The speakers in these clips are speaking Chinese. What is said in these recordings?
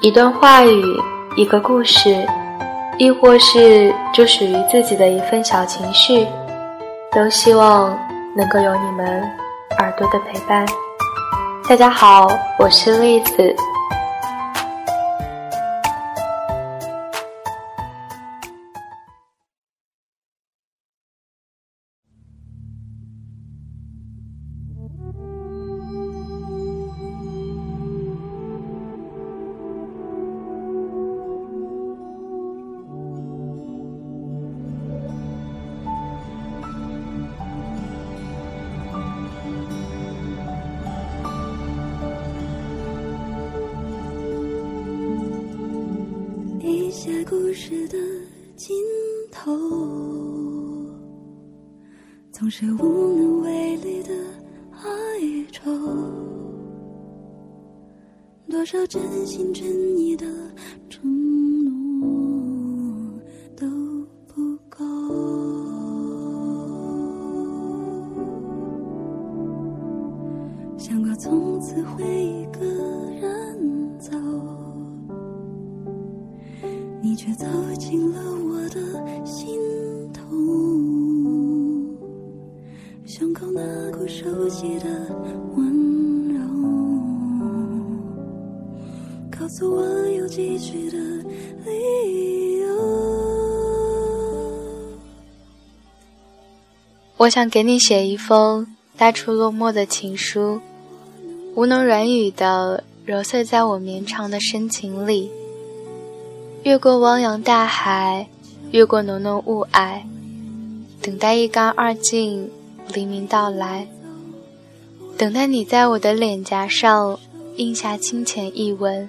一段话语，一个故事，亦或是就属于自己的一份小情绪，都希望能够有你们耳朵的陪伴。大家好，我是栗子。头，总是无能为力的哀愁。多少真心真意的你却走进了我的心头，胸口那股熟悉的温柔，告诉我有继续的理由。我想给你写一封大出落寞的情书，无能软语的揉碎在我绵长的深情里。越过汪洋大海，越过浓浓雾霭，等待一干二净，黎明到来。等待你在我的脸颊上印下清浅一吻。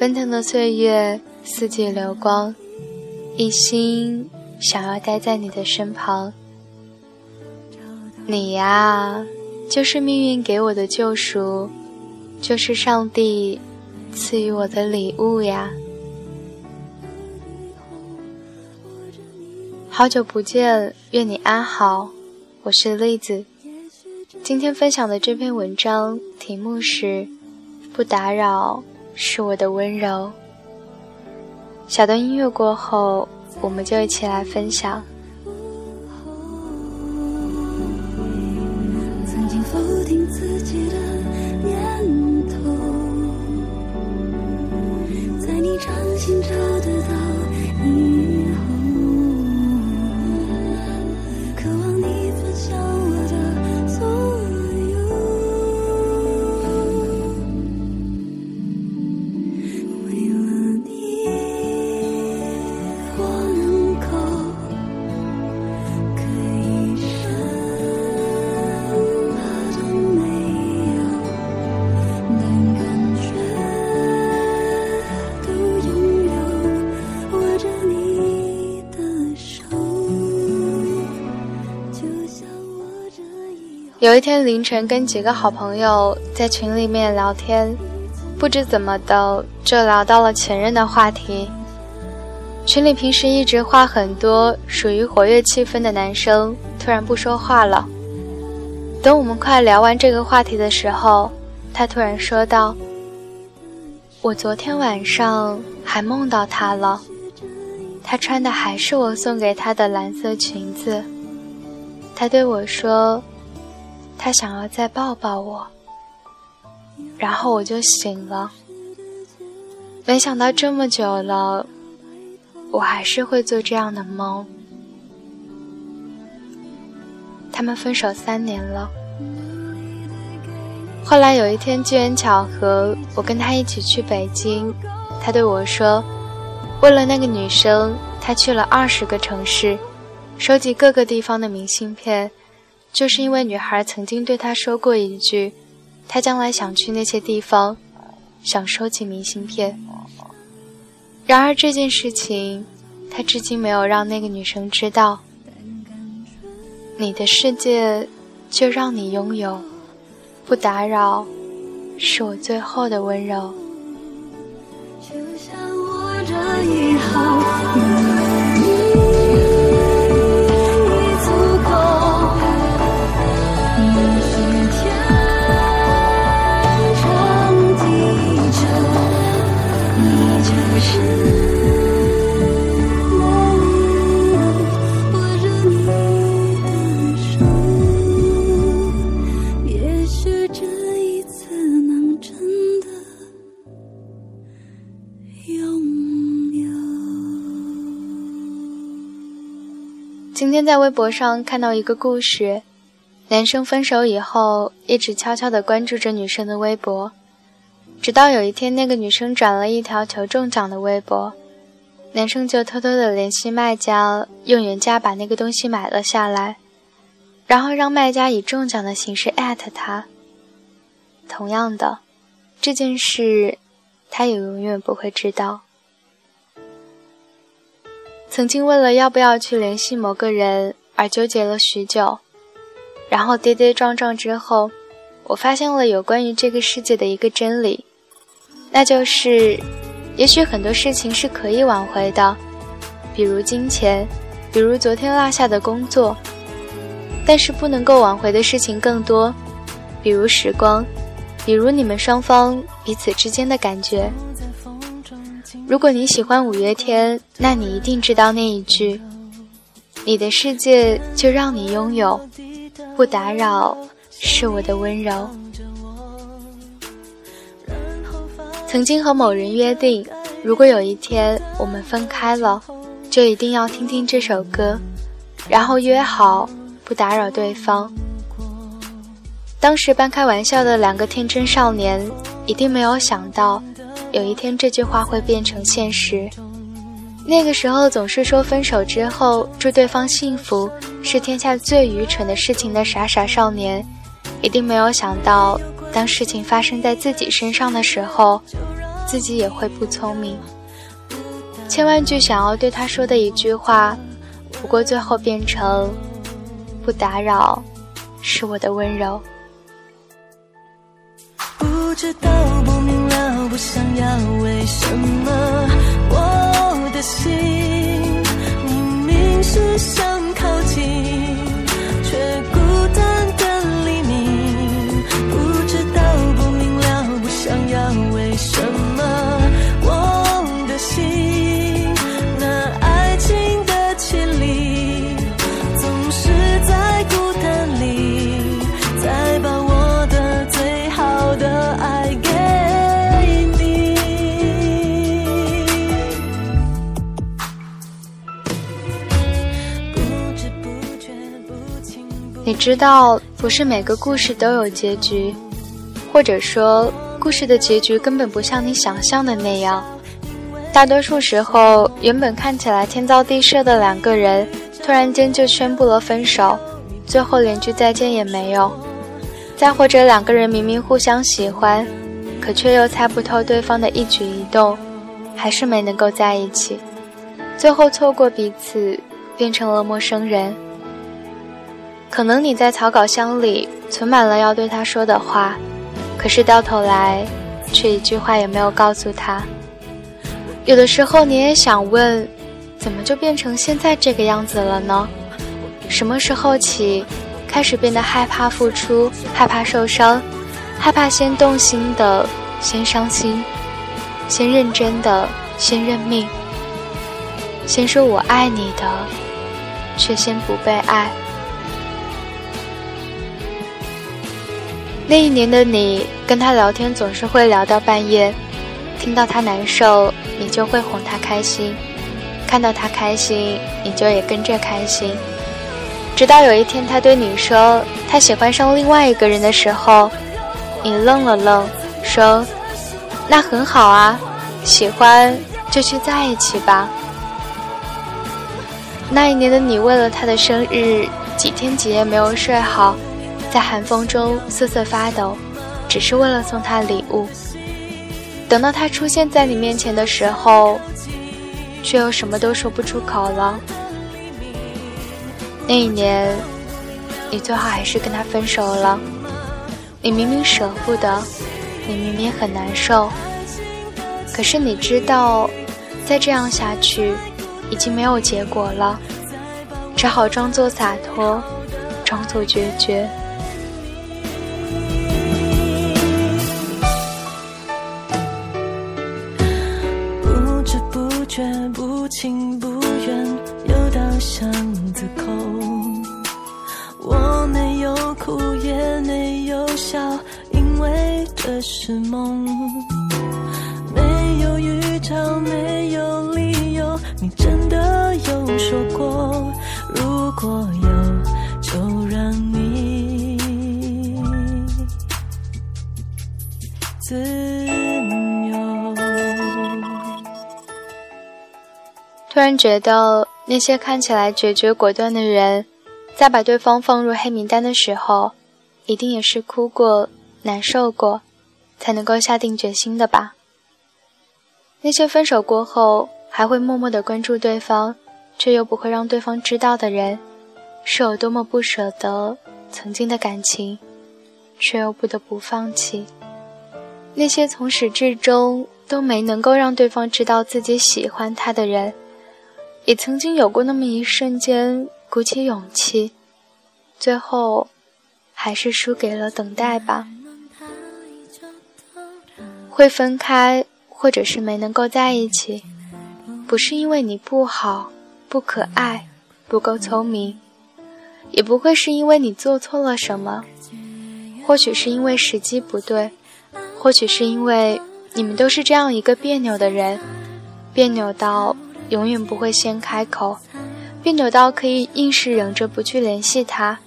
奔腾的岁月，四季流光，一心想要待在你的身旁。你呀，就是命运给我的救赎，就是上帝。赐予我的礼物呀！好久不见，愿你安好。我是栗子，今天分享的这篇文章题目是《不打扰是我的温柔》。小段音乐过后，我们就一起来分享。曾经否定自己的念头，在你掌心找得到有一天凌晨，跟几个好朋友在群里面聊天，不知怎么的就聊到了前任的话题。群里平时一直话很多、属于活跃气氛的男生突然不说话了。等我们快聊完这个话题的时候，他突然说道：“我昨天晚上还梦到他了，他穿的还是我送给他的蓝色裙子。他对我说。”他想要再抱抱我，然后我就醒了。没想到这么久了，我还是会做这样的梦。他们分手三年了，后来有一天机缘巧合，我跟他一起去北京。他对我说，为了那个女生，他去了二十个城市，收集各个地方的明信片。就是因为女孩曾经对他说过一句，他将来想去那些地方，想收集明信片。然而这件事情，他至今没有让那个女生知道。你的世界，就让你拥有，不打扰，是我最后的温柔。就像我这一行。今天在微博上看到一个故事，男生分手以后一直悄悄地关注着女生的微博，直到有一天那个女生转了一条求中奖的微博，男生就偷偷的联系卖家，用原价把那个东西买了下来，然后让卖家以中奖的形式艾特他。同样的，这件事他也永远不会知道。曾经为了要不要去联系某个人而纠结了许久，然后跌跌撞撞之后，我发现了有关于这个世界的一个真理，那就是，也许很多事情是可以挽回的，比如金钱，比如昨天落下的工作，但是不能够挽回的事情更多，比如时光，比如你们双方彼此之间的感觉。如果你喜欢五月天，那你一定知道那一句：“你的世界就让你拥有，不打扰是我的温柔。”曾经和某人约定，如果有一天我们分开了，就一定要听听这首歌，然后约好不打扰对方。当时半开玩笑的两个天真少年，一定没有想到。有一天，这句话会变成现实。那个时候，总是说分手之后祝对方幸福是天下最愚蠢的事情的傻傻少年，一定没有想到，当事情发生在自己身上的时候，自己也会不聪明。千万句想要对他说的一句话，不过最后变成“不打扰，是我的温柔”。不知道，不明了，不想要，为什么。我的心明明是想靠近，却孤单你知道，不是每个故事都有结局，或者说，故事的结局根本不像你想象的那样。大多数时候，原本看起来天造地设的两个人，突然间就宣布了分手，最后连句再见也没有。再或者，两个人明明互相喜欢，可却又猜不透对方的一举一动，还是没能够在一起，最后错过彼此，变成了陌生人。可能你在草稿箱里存满了要对他说的话，可是到头来，却一句话也没有告诉他。有的时候你也想问，怎么就变成现在这个样子了呢？什么时候起，开始变得害怕付出，害怕受伤，害怕先动心的先伤心，先认真的先认命，先说我爱你的，却先不被爱。那一年的你跟他聊天总是会聊到半夜，听到他难受，你就会哄他开心；看到他开心，你就也跟着开心。直到有一天他对你说他喜欢上另外一个人的时候，你愣了愣，说：“那很好啊，喜欢就去在一起吧。”那一年的你为了他的生日，几天几夜没有睡好。在寒风中瑟瑟发抖，只是为了送他礼物。等到他出现在你面前的时候，却又什么都说不出口了。那一年，你最后还是跟他分手了。你明明舍不得，你明明很难受，可是你知道，再这样下去，已经没有结果了，只好装作洒脱，装作决绝。巷子口，我没有哭也没有笑，因为这是梦。没有预兆，没有理由，你真的有说过，如果有，就让你自由。突然觉得，那些看起来决绝果断的人，在把对方放入黑名单的时候，一定也是哭过、难受过，才能够下定决心的吧。那些分手过后还会默默的关注对方，却又不会让对方知道的人，是有多么不舍得曾经的感情，却又不得不放弃。那些从始至终都没能够让对方知道自己喜欢他的人，也曾经有过那么一瞬间鼓起勇气，最后还是输给了等待吧。会分开。或者是没能够在一起，不是因为你不好、不可爱、不够聪明，也不会是因为你做错了什么，或许是因为时机不对，或许是因为你们都是这样一个别扭的人，别扭到永远不会先开口，别扭到可以硬是忍着不去联系他，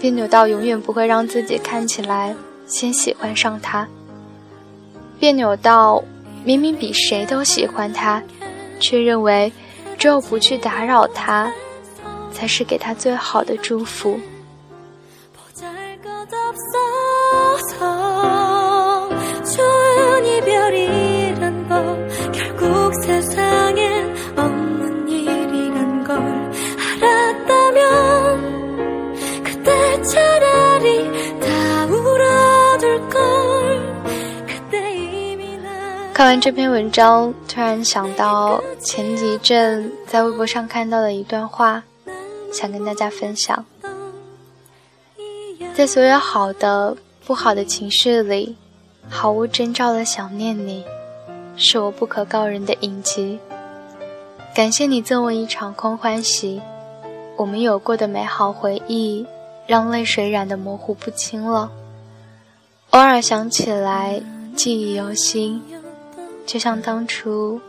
别扭到永远不会让自己看起来先喜欢上他，别扭到。明明比谁都喜欢他，却认为只有不去打扰他，才是给他最好的祝福。看完这篇文章，突然想到前一阵在微博上看到的一段话，想跟大家分享。在所有好的、不好的情绪里，毫无征兆的想念你，是我不可告人的印记。感谢你赠我一场空欢喜，我们有过的美好回忆，让泪水染得模糊不清了。偶尔想起来，记忆犹新。就像当初，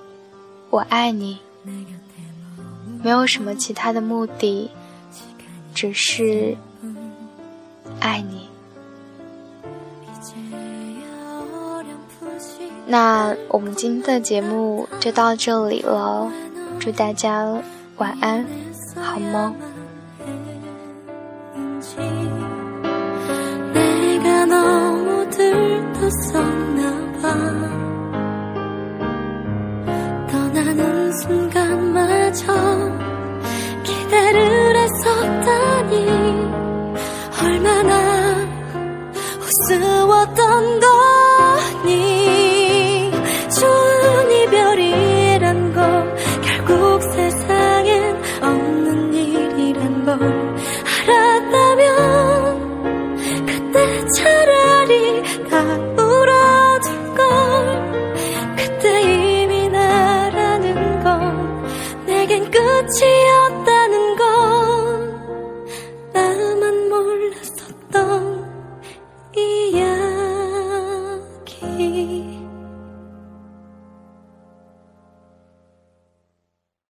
我爱你，没有什么其他的目的，只是爱你。那我们今天的节目就到这里了，祝大家晚安，好梦。 알았다.